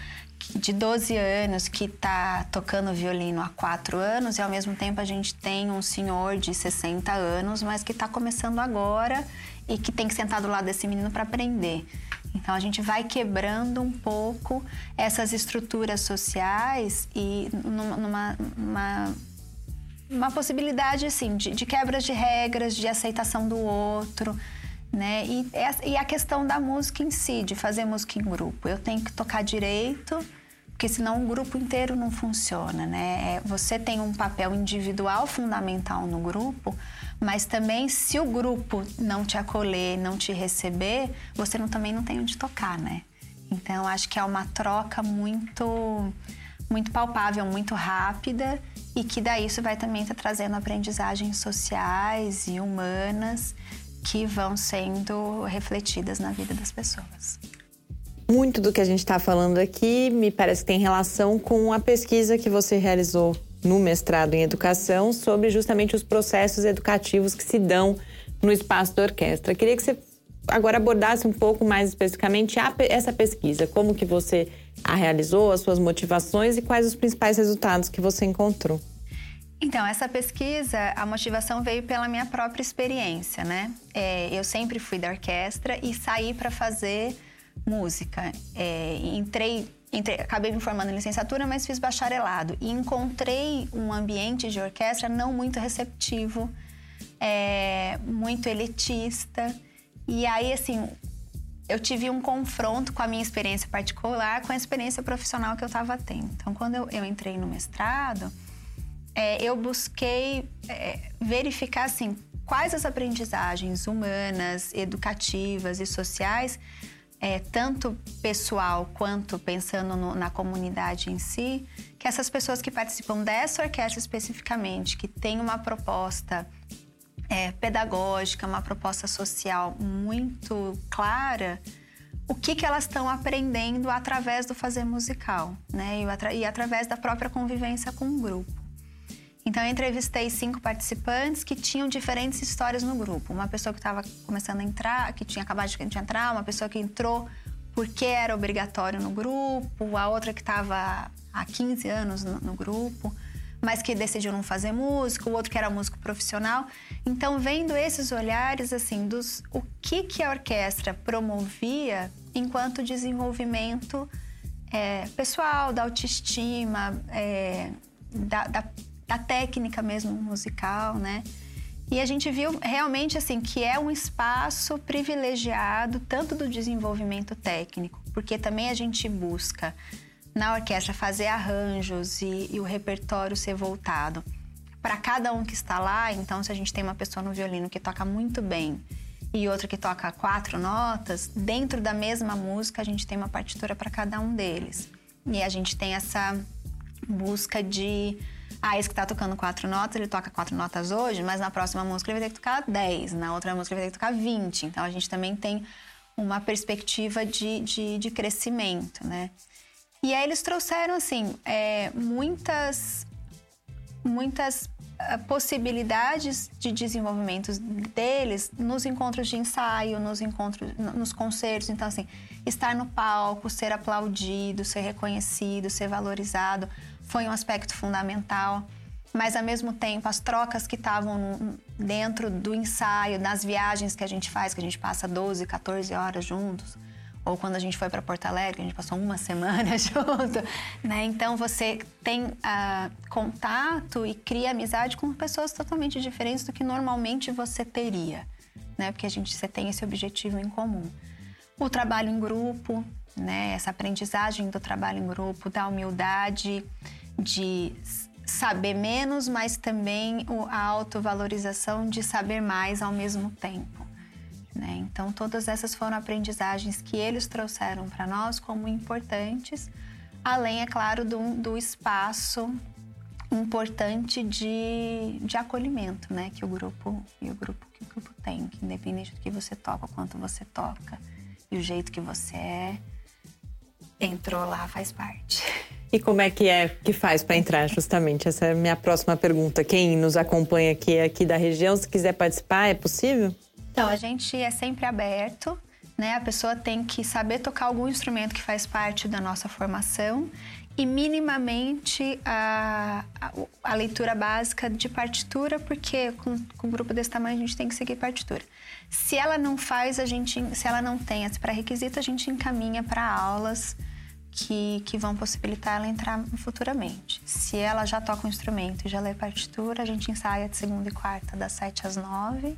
de 12 anos que está tocando violino há 4 anos e ao mesmo tempo a gente tem um senhor de 60 anos, mas que está começando agora e que tem que sentar do lado desse menino para aprender. Então a gente vai quebrando um pouco essas estruturas sociais e numa, numa uma, possibilidade assim de, de quebras de regras, de aceitação do outro. Né? E, e, a questão da música em si, de fazer música em grupo. Eu tenho que tocar direito, porque senão o grupo inteiro não funciona, né? É, você tem um papel individual fundamental no grupo, mas também se o grupo não te acolher, não te receber, você não, também não tem onde tocar, né? Então acho que é uma troca muito muito palpável, muito rápida e que daí isso vai também estar tá trazendo aprendizagens sociais e humanas que vão sendo refletidas na vida das pessoas. Muito do que a gente está falando aqui me parece que tem relação com a pesquisa que você realizou no mestrado em educação sobre justamente os processos educativos que se dão no espaço da orquestra. Queria que você agora abordasse um pouco mais especificamente a, essa pesquisa, como que você a realizou, as suas motivações e quais os principais resultados que você encontrou. Então, essa pesquisa, a motivação veio pela minha própria experiência, né? É, eu sempre fui da orquestra e saí para fazer música. É, entrei, entrei, acabei me formando em licenciatura, mas fiz bacharelado e encontrei um ambiente de orquestra não muito receptivo, é, muito elitista. E aí, assim, eu tive um confronto com a minha experiência particular com a experiência profissional que eu estava tendo. Então, quando eu, eu entrei no mestrado, é, eu busquei é, verificar, assim, quais as aprendizagens humanas, educativas e sociais, é, tanto pessoal quanto pensando no, na comunidade em si, que essas pessoas que participam dessa orquestra especificamente, que tem uma proposta é, pedagógica, uma proposta social muito clara, o que, que elas estão aprendendo através do fazer musical, né? E, atra e através da própria convivência com o grupo. Então, eu entrevistei cinco participantes que tinham diferentes histórias no grupo. Uma pessoa que estava começando a entrar, que tinha acabado de entrar, uma pessoa que entrou porque era obrigatório no grupo, a outra que estava há 15 anos no, no grupo mas que decidiu não fazer música, o outro que era músico profissional. Então, vendo esses olhares, assim, dos o que, que a orquestra promovia enquanto desenvolvimento é, pessoal, da autoestima, é, da, da, da técnica mesmo musical, né? E a gente viu realmente assim que é um espaço privilegiado tanto do desenvolvimento técnico, porque também a gente busca na orquestra fazer arranjos e, e o repertório ser voltado para cada um que está lá. Então, se a gente tem uma pessoa no violino que toca muito bem e outra que toca quatro notas, dentro da mesma música a gente tem uma partitura para cada um deles. E a gente tem essa busca de ah, esse que está tocando quatro notas, ele toca quatro notas hoje, mas na próxima música ele vai ter que tocar dez, na outra música ele vai ter que tocar vinte. Então a gente também tem uma perspectiva de, de, de crescimento, né? E aí eles trouxeram, assim, é, muitas, muitas ah, possibilidades de desenvolvimento deles nos encontros de ensaio, nos encontros, nos concertos. Então, assim, estar no palco, ser aplaudido, ser reconhecido, ser valorizado foi um aspecto fundamental. Mas, ao mesmo tempo, as trocas que estavam dentro do ensaio, nas viagens que a gente faz, que a gente passa 12, 14 horas juntos, ou quando a gente foi para Porto Alegre, a gente passou uma semana junto, né? Então você tem uh, contato e cria amizade com pessoas totalmente diferentes do que normalmente você teria, né? Porque a gente você tem esse objetivo em comum. O trabalho em grupo, né? Essa aprendizagem do trabalho em grupo, da humildade, de saber menos, mas também a autovalorização de saber mais ao mesmo tempo. Né? Então, todas essas foram aprendizagens que eles trouxeram para nós como importantes, além, é claro, do, do espaço importante de, de acolhimento, né? Que o grupo e o grupo que o grupo tem, independente do que você toca, quanto você toca e o jeito que você é, entrou lá faz parte. E como é que é que faz para entrar justamente? Essa é a minha próxima pergunta. Quem nos acompanha aqui aqui da região, se quiser participar, é possível? Então, a gente é sempre aberto, né? A pessoa tem que saber tocar algum instrumento que faz parte da nossa formação e minimamente a, a, a leitura básica de partitura, porque com, com, um grupo desse tamanho a gente tem que seguir partitura. Se ela não faz, a gente, se ela não tem esse pré-requisito, a gente encaminha para aulas que, que vão possibilitar ela entrar futuramente. Se ela já toca um instrumento e já lê partitura, a gente ensaia de segunda e quarta, das 7 às 9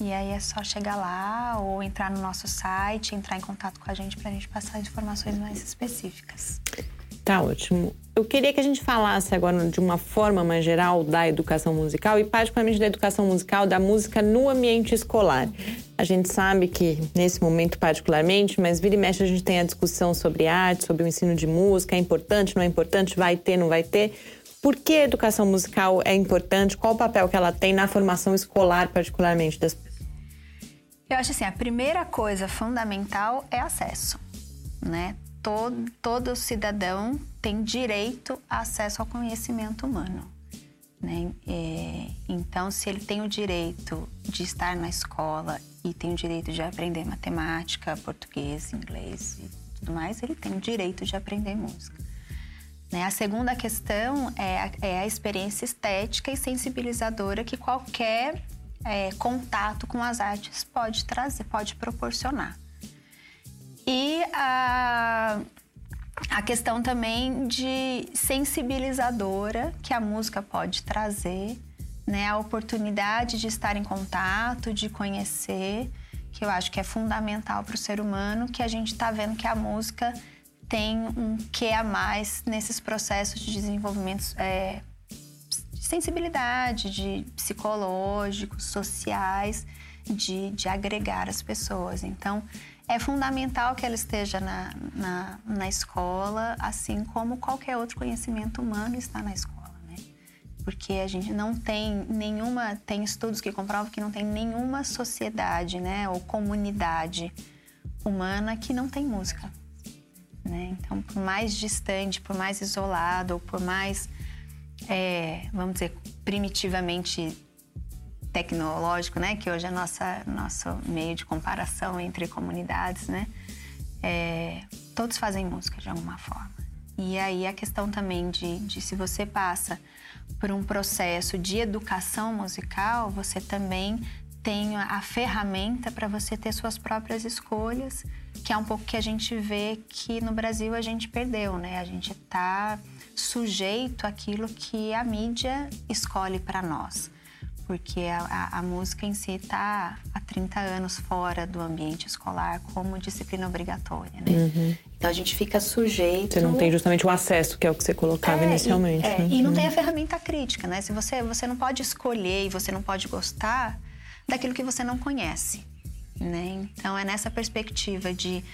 e aí é só chegar lá ou entrar no nosso site, entrar em contato com a gente para a gente passar informações mais específicas. Tá ótimo. Eu queria que a gente falasse agora de uma forma mais geral da educação musical e particularmente da educação musical, da música no ambiente escolar. A gente sabe que nesse momento particularmente, mas vira e mexe a gente tem a discussão sobre arte, sobre o ensino de música, é importante, não é importante, vai ter, não vai ter. Por que a educação musical é importante? Qual o papel que ela tem na formação escolar, particularmente das pessoas? Eu acho assim, a primeira coisa fundamental é acesso, né? Todo, todo cidadão tem direito a acesso ao conhecimento humano. Né? É, então, se ele tem o direito de estar na escola e tem o direito de aprender matemática, português, inglês e tudo mais, ele tem o direito de aprender música. Né? A segunda questão é a, é a, experiência estética e sensibilizadora que qualquer é, contato com as artes pode trazer, pode proporcionar. E a, a questão também de sensibilizadora que a música pode trazer, né? A oportunidade de estar em contato, de conhecer, que eu acho que é fundamental para o ser humano, que a gente está vendo que a música tem um que a mais nesses processos de desenvolvimento é, de sensibilidade, de psicológicos, sociais, de, de agregar as pessoas. Então, é fundamental que ela esteja na, na, na, escola, assim como qualquer outro conhecimento humano está na escola, né? Porque a gente não tem nenhuma, tem estudos que comprovam que não tem nenhuma sociedade, né, ou comunidade humana que não tem música, né? Então, por mais distante, por mais isolado, ou por mais, é, vamos dizer, primitivamente tecnológico, né, que hoje é nossa nosso meio de comparação entre comunidades, né, é, todos fazem música de alguma forma. E aí a questão também de, de se você passa por um processo de educação musical, você também tem a ferramenta para você ter suas próprias escolhas, que é um pouco que a gente vê que no Brasil a gente perdeu, né? A gente está sujeito àquilo que a mídia escolhe para nós porque a, a, a música em si está há 30 anos fora do ambiente escolar como disciplina obrigatória, né? Uhum. Então a gente fica sujeito. Você não tem justamente o acesso, que é o que você colocava é, inicialmente. E, é, né? e não uhum. tem a ferramenta crítica, né? Se você, você não pode escolher e você não pode gostar daquilo que você não conhece, né? Então é nessa perspectiva de,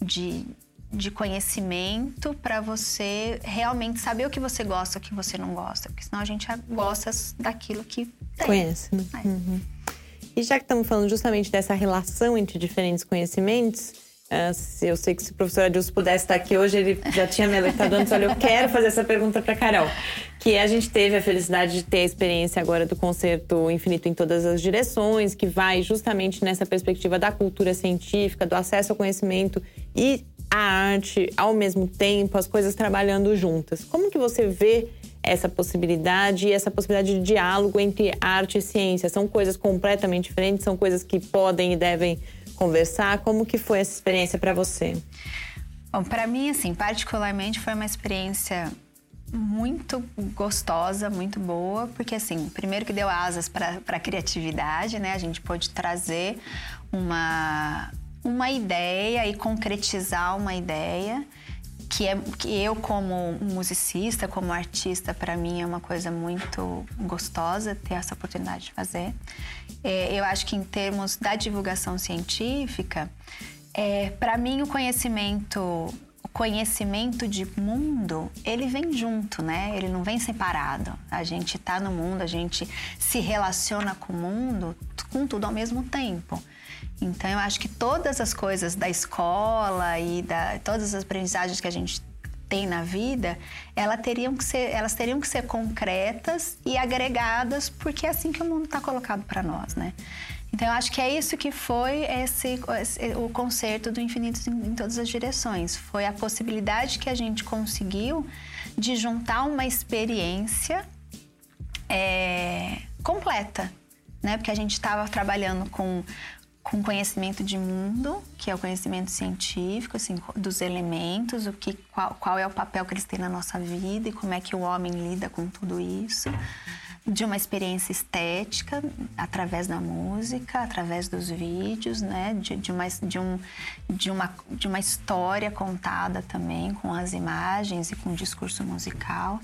de de conhecimento para você realmente saber o que você gosta, o que você não gosta, porque senão a gente gosta daquilo que tem. conhece. Né? É. Uhum. E já que estamos falando justamente dessa relação entre diferentes conhecimentos, uh, eu sei que se o professor Adilson pudesse estar aqui hoje, ele já tinha me alertado antes, olha, eu quero fazer essa pergunta para Carol. Que a gente teve a felicidade de ter a experiência agora do concerto Infinito em Todas as Direções, que vai justamente nessa perspectiva da cultura científica, do acesso ao conhecimento e a arte ao mesmo tempo, as coisas trabalhando juntas. Como que você vê essa possibilidade e essa possibilidade de diálogo entre arte e ciência? São coisas completamente diferentes, são coisas que podem e devem conversar. Como que foi essa experiência para você? Bom, para mim, assim, particularmente foi uma experiência muito gostosa, muito boa, porque assim, primeiro que deu asas para a criatividade, né? A gente pôde trazer uma uma ideia e concretizar uma ideia que é que eu como musicista, como artista, para mim é uma coisa muito gostosa ter essa oportunidade de fazer. É, eu acho que em termos da divulgação científica, é, para mim o conhecimento o conhecimento de mundo, ele vem junto, né? Ele não vem separado. A gente está no mundo, a gente se relaciona com o mundo, com tudo ao mesmo tempo. Então eu acho que todas as coisas da escola e da todas as aprendizagens que a gente tem na vida, elas teriam que ser, elas teriam que ser concretas e agregadas, porque é assim que o mundo está colocado para nós, né? Então eu acho que é isso que foi esse, esse, o concerto do Infinito em, em todas as direções. Foi a possibilidade que a gente conseguiu de juntar uma experiência é, completa, né? Porque a gente estava trabalhando com com conhecimento de mundo, que é o conhecimento científico, assim, dos elementos, o que, qual, qual é o papel que eles têm na nossa vida e como é que o homem lida com tudo isso. de uma experiência estética através da música, através dos vídeos, né? De, de, uma, de, um, de, uma, de uma história contada também com as imagens e com o discurso musical.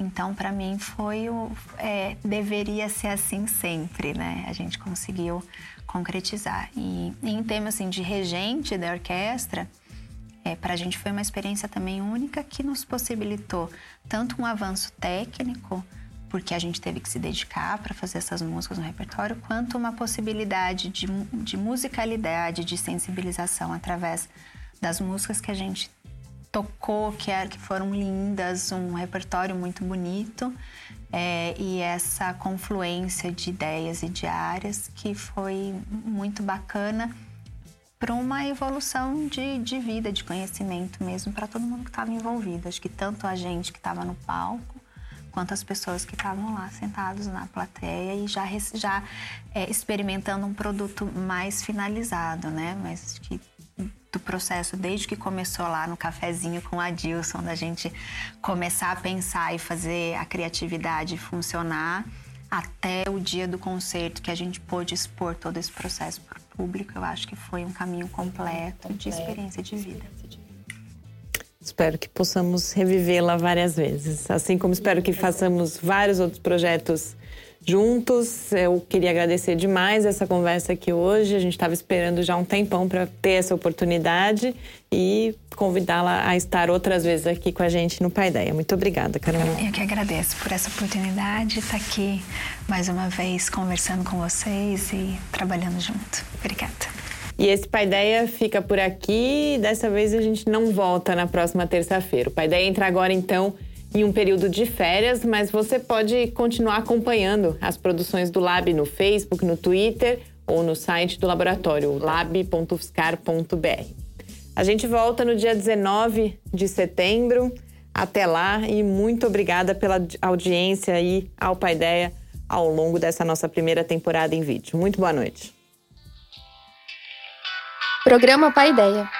Então, para mim, foi o. É, deveria ser assim sempre, né? A gente conseguiu concretizar. E, em termos assim, de regente da orquestra, é, para a gente foi uma experiência também única que nos possibilitou tanto um avanço técnico, porque a gente teve que se dedicar para fazer essas músicas no repertório, quanto uma possibilidade de, de musicalidade, de sensibilização através das músicas que a gente tocou, que, era, que foram lindas, um repertório muito bonito. É, e essa confluência de ideias e de áreas que foi muito bacana para uma evolução de, de vida, de conhecimento mesmo para todo mundo que estava envolvido. Acho que tanto a gente que estava no palco, quanto as pessoas que estavam lá sentados na plateia e já, já é, experimentando um produto mais finalizado, né? Mas que do processo, desde que começou lá no cafezinho com a Dilson, da gente começar a pensar e fazer a criatividade funcionar, até o dia do concerto, que a gente pôde expor todo esse processo para o público, eu acho que foi um caminho completo de experiência de vida. Espero que possamos revivê-la várias vezes, assim como espero que façamos vários outros projetos juntos. Eu queria agradecer demais essa conversa aqui hoje. A gente estava esperando já um tempão para ter essa oportunidade e convidá-la a estar outras vezes aqui com a gente no Pai Ideia. Muito obrigada, Carolina. Eu que agradeço por essa oportunidade de estar aqui mais uma vez conversando com vocês e trabalhando junto. Obrigada. E esse Pai Ideia fica por aqui. Dessa vez a gente não volta na próxima terça-feira. O Pai Ideia entra agora então em um período de férias, mas você pode continuar acompanhando as produções do Lab no Facebook, no Twitter ou no site do laboratório lab.ufscar.br. A gente volta no dia 19 de setembro. Até lá e muito obrigada pela audiência aí ao Paideia ao longo dessa nossa primeira temporada em vídeo. Muito boa noite. Programa Paideia